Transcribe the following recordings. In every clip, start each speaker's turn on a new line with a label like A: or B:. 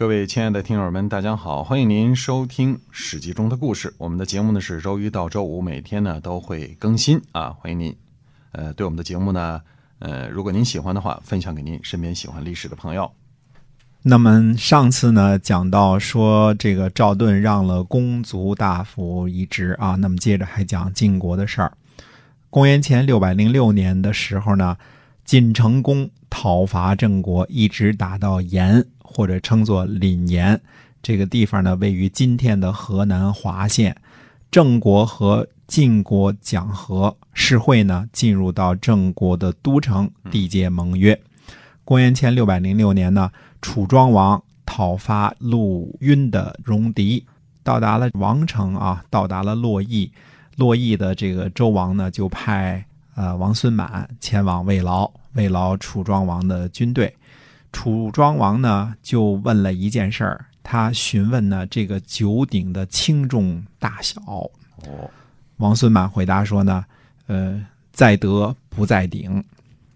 A: 各位亲爱的听友们，大家好，欢迎您收听《史记》中的故事。我们的节目呢是周一到周五每天呢都会更新啊，欢迎您。呃，对我们的节目呢，呃，如果您喜欢的话，分享给您身边喜欢历史的朋友。
B: 那么上次呢讲到说这个赵盾让了公族大夫一职啊，那么接着还讲晋国的事儿。公元前六百零六年的时候呢，晋成公讨伐郑国，一直打到延，或者称作临延这个地方呢，位于今天的河南滑县。郑国和晋国讲和，世会呢进入到郑国的都城，缔结盟约。公元前六百零六年呢，楚庄王讨伐陆晕的戎狄，到达了王城啊，到达了洛邑。洛邑的这个周王呢，就派呃王孙满前往慰劳慰劳楚庄王的军队。楚庄王呢，就问了一件事儿，他询问呢这个九鼎的轻重大小。
A: 哦，
B: 王孙满回答说呢，呃，在德不在鼎。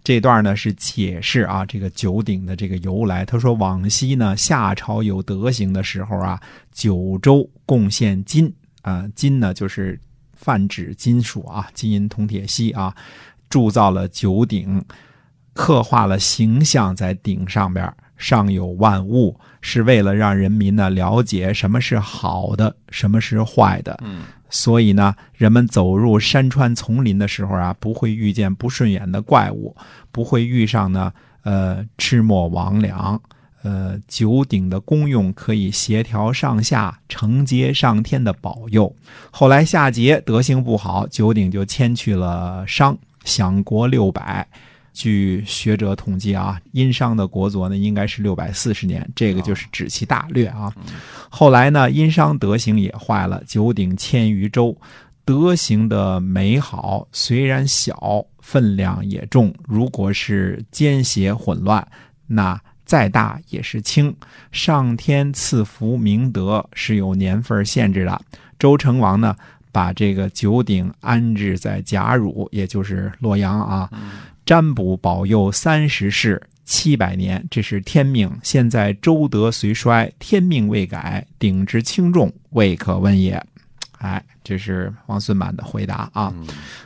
B: 这段呢是解释啊这个九鼎的这个由来。他说，往昔呢夏朝有德行的时候啊，九州贡献金啊，金呢就是。泛指金属啊，金银铜铁锡啊，铸造了九鼎，刻画了形象在鼎上边，上有万物，是为了让人民呢了解什么是好的，什么是坏的。
A: 嗯，
B: 所以呢，人们走入山川丛林的时候啊，不会遇见不顺眼的怪物，不会遇上呢呃魑魅魍魉。呃，九鼎的功用可以协调上下、承接上天的保佑。后来夏桀德行不好，九鼎就迁去了商，享国六百。据学者统计啊，殷商的国祚呢应该是六百四十年，这个就是指其大略啊。后来呢，殷商德行也坏了，九鼎迁于周，德行的美好虽然小，分量也重。如果是奸邪混乱，那。再大也是轻，上天赐福明德是有年份限制的。周成王呢，把这个九鼎安置在贾汝，也就是洛阳啊，占卜保佑三十世七百年，这是天命。现在周德虽衰，天命未改，鼎之轻重未可问也。哎，这是王孙满的回答啊。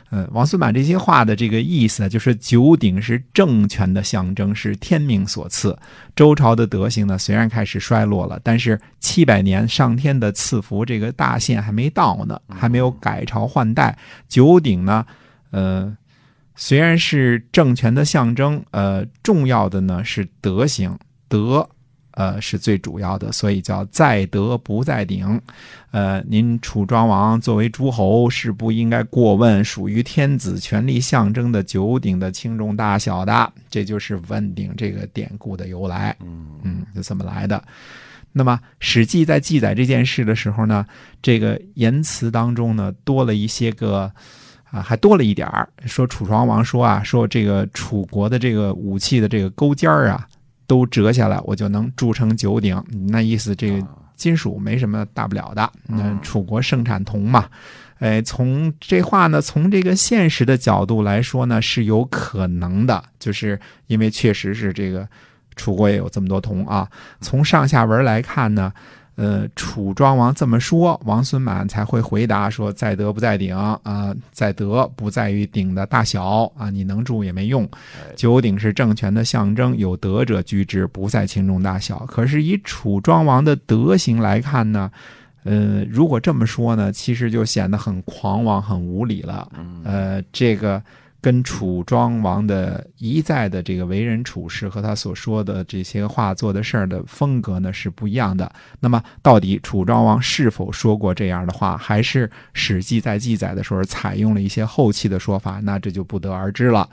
B: 嗯，王孙满这些话的这个意思，就是九鼎是政权的象征，是天命所赐。周朝的德行呢，虽然开始衰落了，但是七百年上天的赐福，这个大限还没到呢，还没有改朝换代。九鼎呢，呃，虽然是政权的象征，呃，重要的呢是德行，德。呃，是最主要的，所以叫在德不在鼎。呃，您楚庄王作为诸侯，是不应该过问属于天子权力象征的九鼎的轻重大小的。这就是问鼎这个典故的由来。
A: 嗯
B: 嗯，就这么来的。那么《史记》在记载这件事的时候呢，这个言辞当中呢，多了一些个啊，还多了一点儿，说楚庄王说啊，说这个楚国的这个武器的这个钩尖儿啊。都折下来，我就能铸成九鼎。那意思，这个金属没什么大不了的。那楚国盛产铜嘛，哎，从这话呢，从这个现实的角度来说呢，是有可能的，就是因为确实是这个楚国也有这么多铜啊。从上下文来看呢。呃，楚庄王这么说，王孙满才会回答说：“在德不在鼎啊，在德不在于鼎的大小啊，你能住也没用。九鼎是政权的象征，有德者居之，不在轻重大小。可是以楚庄王的德行来看呢，呃，如果这么说呢，其实就显得很狂妄、很无理了。呃，这个。”跟楚庄王的一再的这个为人处事和他所说的这些话做的事儿的风格呢是不一样的。那么，到底楚庄王是否说过这样的话，还是《史记》在记载的时候采用了一些后期的说法？那这就不得而知了。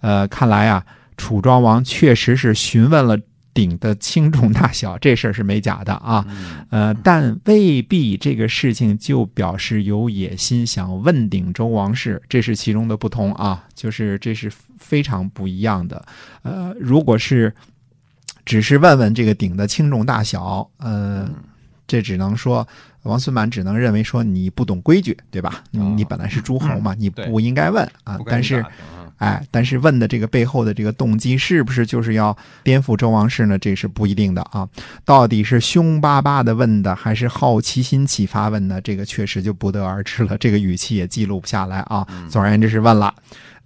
B: 呃，看来啊，楚庄王确实是询问了。鼎的轻重大小，这事儿是没假的啊，呃，但未必这个事情就表示有野心想问鼎周王室，这是其中的不同啊，就是这是非常不一样的。呃，如果是只是问问这个鼎的轻重大小，呃，这只能说王孙满只能认为说你不懂规矩，对吧？你本来是诸侯嘛，你不应该问啊。但是。哎，但是问的这个背后的这个动机是不是就是要颠覆周王室呢？这是不一定的啊。到底是凶巴巴的问的，还是好奇心启发问的？这个确实就不得而知了。这个语气也记录不下来啊。总而言之是问了，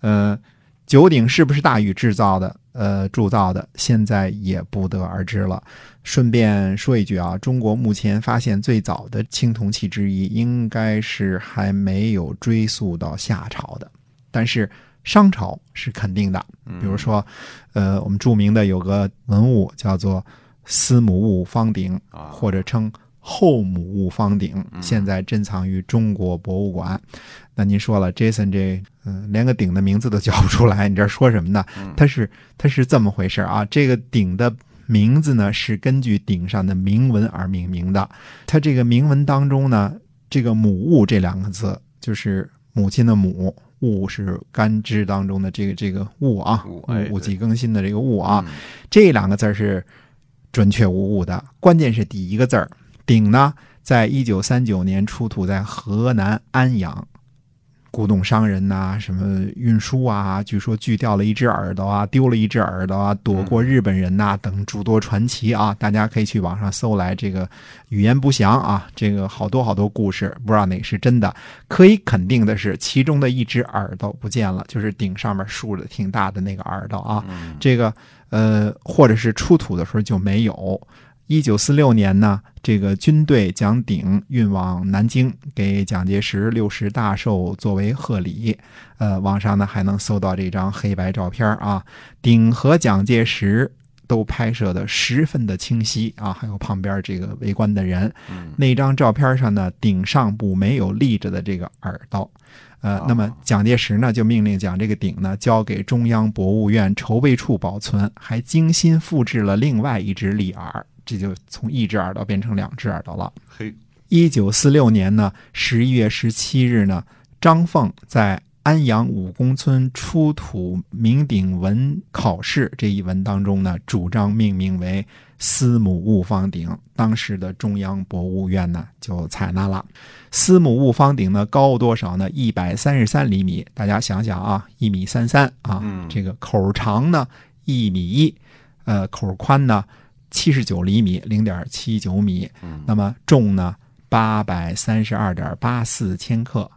B: 呃，九鼎是不是大禹制造的？呃，铸造的，现在也不得而知了。顺便说一句啊，中国目前发现最早的青铜器之一，应该是还没有追溯到夏朝的，但是商朝是肯定的。比如说，呃，我们著名的有个文物叫做司母戊方鼎，或者称后母戊方鼎，现在珍藏于中国博物馆。那您说了，Jason 这嗯，连个鼎的名字都叫不出来，你这说什么呢？它是它是这么回事啊？这个鼎的名字呢，是根据鼎上的铭文而命名的。它这个铭文当中呢，这个“母戊”这两个字，就是母亲的“母”，“戊”是干支当中的这个这个“戊”啊，“戊己更新”的这个“戊”啊，这两个字是准确无误的。关键是第一个字儿“鼎”呢，在一九三九年出土在河南安阳。古董商人呐，什么运输啊？据说锯掉了一只耳朵啊，丢了一只耳朵啊，躲过日本人呐，等诸多传奇啊！大家可以去网上搜来，这个语言不详啊，这个好多好多故事，不知道哪个是真的。可以肯定的是，其中的一只耳朵不见了，就是顶上面竖着挺大的那个耳朵啊。这个呃，或者是出土的时候就没有。一九四六年呢，这个军队将鼎运往南京，给蒋介石六十大寿作为贺礼。呃，网上呢还能搜到这张黑白照片啊，鼎和蒋介石都拍摄的十分的清晰啊，还有旁边这个围观的人。那张照片上呢，鼎上部没有立着的这个耳朵。呃，那么蒋介石呢就命令将这个鼎呢交给中央博物院筹备处保存，还精心复制了另外一只立耳。这就从一只耳朵变成两只耳朵了。
A: 嘿，
B: 一九四六年呢，十一月十七日呢，张凤在安阳武公村出土明鼎文考试这一文当中呢，主张命名为司母戊方鼎。当时的中央博物院呢就采纳了。司母戊方鼎呢高多少呢？一百三十三厘米。大家想想啊，一米三三啊，这个口长呢一米一，呃，口宽呢。七十九厘米，零点七九米。那么重呢？八百三十二点八四千克。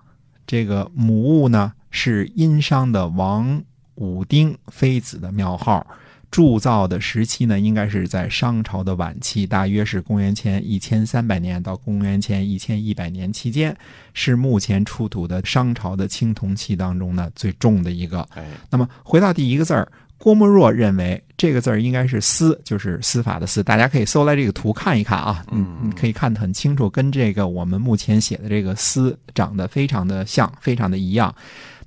B: 这个母物呢是殷商的王武丁妃子的庙号。铸造的时期呢应该是在商朝的晚期，大约是公元前一千三百年到公元前一千一百年期间，是目前出土的商朝的青铜器当中呢最重的一个。那么回到第一个字儿。郭沫若认为这个字儿应该是“司”，就是司法的“司”。大家可以搜来这个图看一看啊，嗯，可以看得很清楚，跟这个我们目前写的这个“司”长得非常的像，非常的一样。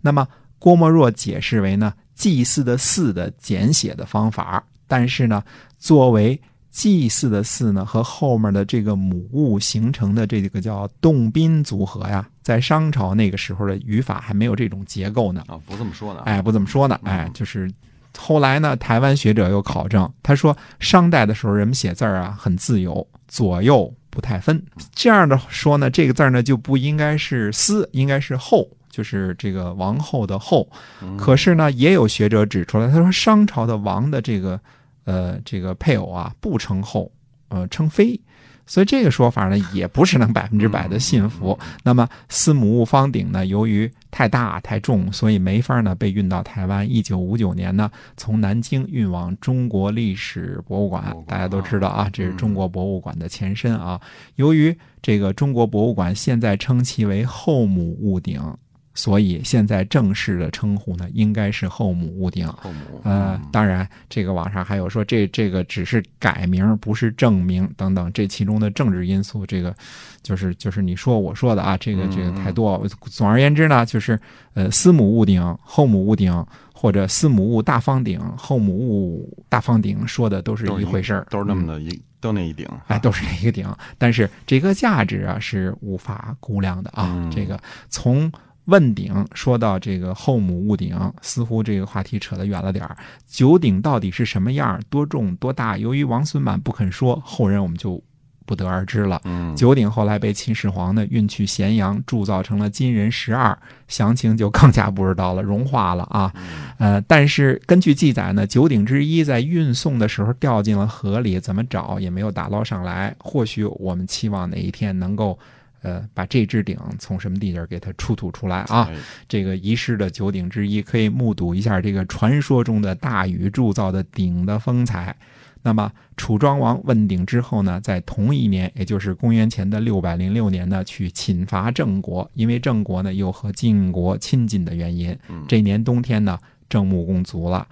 B: 那么郭沫若解释为呢，祭祀的“祀”的简写的方法。但是呢，作为祭祀的“祀”呢，和后面的这个母物形成的这个叫动宾组合呀，在商朝那个时候的语法还没有这种结构呢。
A: 啊，不这么说呢？
B: 哎，不这么说呢？哎，就是。后来呢，台湾学者又考证，他说商代的时候人们写字儿啊很自由，左右不太分。这样的说呢，这个字儿呢就不应该是“司”，应该是“后”，就是这个王后的“后”。可是呢，也有学者指出来，他说商朝的王的这个呃这个配偶啊不称后，呃称妃。所以这个说法呢，也不是能百分之百的信服。那么司母戊方鼎呢，由于太大太重，所以没法呢被运到台湾。一九五九年呢，从南京运往中国历史博物馆。大家都知道啊，这是中国博物馆的前身啊。由于这个中国博物馆现在称其为后母戊鼎。所以现在正式的称呼呢，应该是后母戊鼎。
A: 后母，
B: 呃，当然，这个网上还有说这这个只是改名，不是正名等等，这其中的政治因素，这个就是就是你说我说的啊，这个这个太多。总而言之呢，就是呃，司母戊鼎、后母戊鼎，或者司母戊大方鼎、后母戊大方鼎，说的都是一回事儿，
A: 都是那么的一都那一鼎，
B: 哎，都是那一个鼎。但是这个价值啊，是无法估量的啊。这个从问鼎说到这个后母戊鼎，似乎这个话题扯得远了点儿。九鼎到底是什么样、多重、多大？由于王孙满不肯说，后人我们就不得而知了。
A: 嗯，
B: 九鼎后来被秦始皇呢运去咸阳，铸造成了金人十二，详情就更加不知道了，融化了啊。呃，但是根据记载呢，九鼎之一在运送的时候掉进了河里，怎么找也没有打捞上来。或许我们期望哪一天能够，呃，把这只鼎从什么地界儿给它出土出来啊。
A: 哎
B: 这个遗失的九鼎之一，可以目睹一下这个传说中的大禹铸造的鼎的风采。那么，楚庄王问鼎之后呢，在同一年，也就是公元前的六百零六年呢，去侵伐郑国，因为郑国呢又和晋国亲近的原因，这年冬天呢，郑穆公卒了。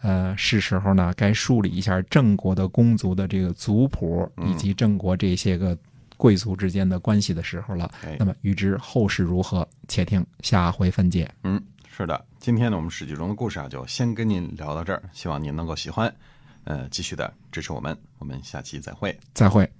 B: 呃，是时候呢，该梳理一下郑国的公族的这个族谱，以及郑国这些个贵族之间的关系的时候了。
A: 哎
B: 那么，预知后事如何，且听下回分解。
A: 嗯，是的，今天呢，我们史记中的故事啊，就先跟您聊到这儿，希望您能够喜欢，呃，继续的支持我们，我们下期再会。
B: 再会。